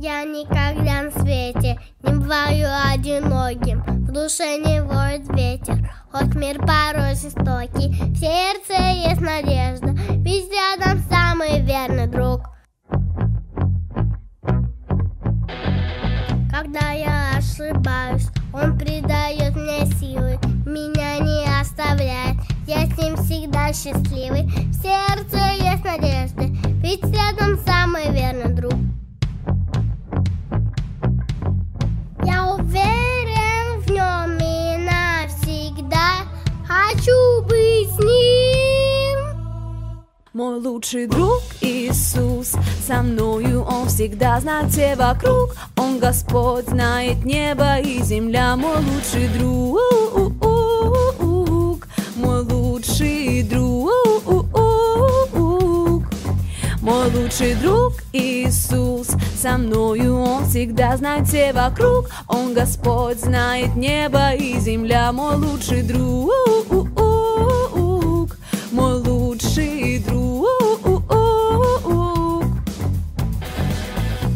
Никогда на свете не бываю одиноким В душе не воет ветер Хоть мир порой жестокий В сердце есть надежда Ведь рядом самый верный друг Когда я ошибаюсь, он придает мне силы, меня не оставляет, я с ним всегда счастливый. В сердце есть надежда, ведь рядом самый верный друг. Мой лучший друг Иисус, со мною Он всегда знает все вокруг. Он Господь знает небо и земля, мой лучший друг, мой лучший друг, мой лучший друг Иисус, со мною Он всегда знает все вокруг. Он Господь знает небо и земля, мой лучший друг,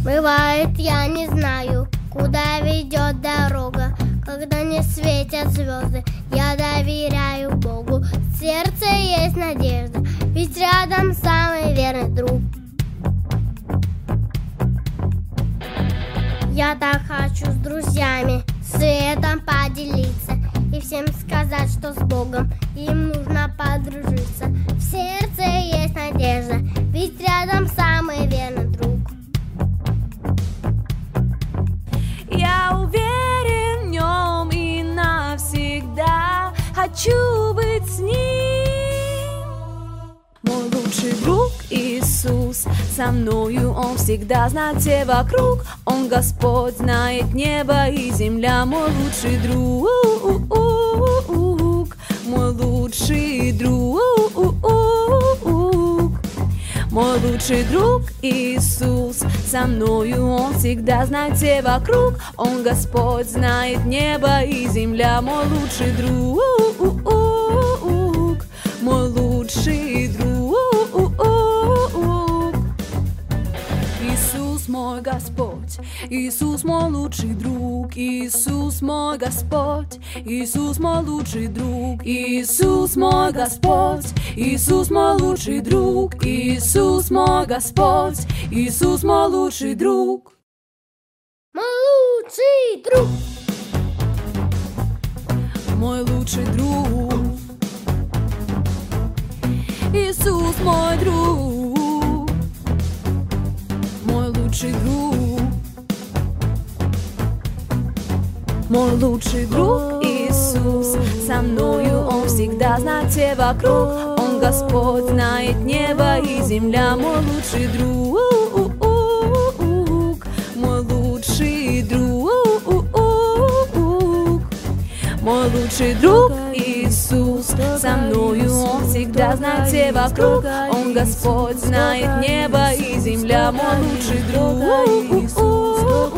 Бывает, я не знаю, куда ведет дорога, когда не светят звезды, я доверяю Богу. В сердце есть надежда, ведь рядом самый верный друг. Я так хочу с друзьями светом поделиться и всем сказать, что с Богом им нужно подружиться. Хочу быть с ним. Мой лучший друг Иисус, со мною Он всегда знает все вокруг. Он Господь знает небо и земля, мой лучший друг, мой лучший друг. Мой лучший друг Иисус, со мною Он всегда знает все вокруг. Он Господь знает небо и земля, мой лучший друг, мой Господь, Иисус мой лучший друг, Иисус мой Господь, Иисус мой лучший друг, Иисус мой Господь, Иисус мой лучший друг, Иисус мой Господь, Иисус мой лучший друг. Мой лучший друг, мой лучший друг, Иисус мой друг, лучший друг, мой лучший друг Иисус, со мною Он всегда знает все вокруг. Он Господь знает небо и земля, мой лучший друг, мой лучший друг, мой лучший друг Иисус, со мною Он всегда знает все вокруг. Он Господь знает небо и земля, мой лучший друг,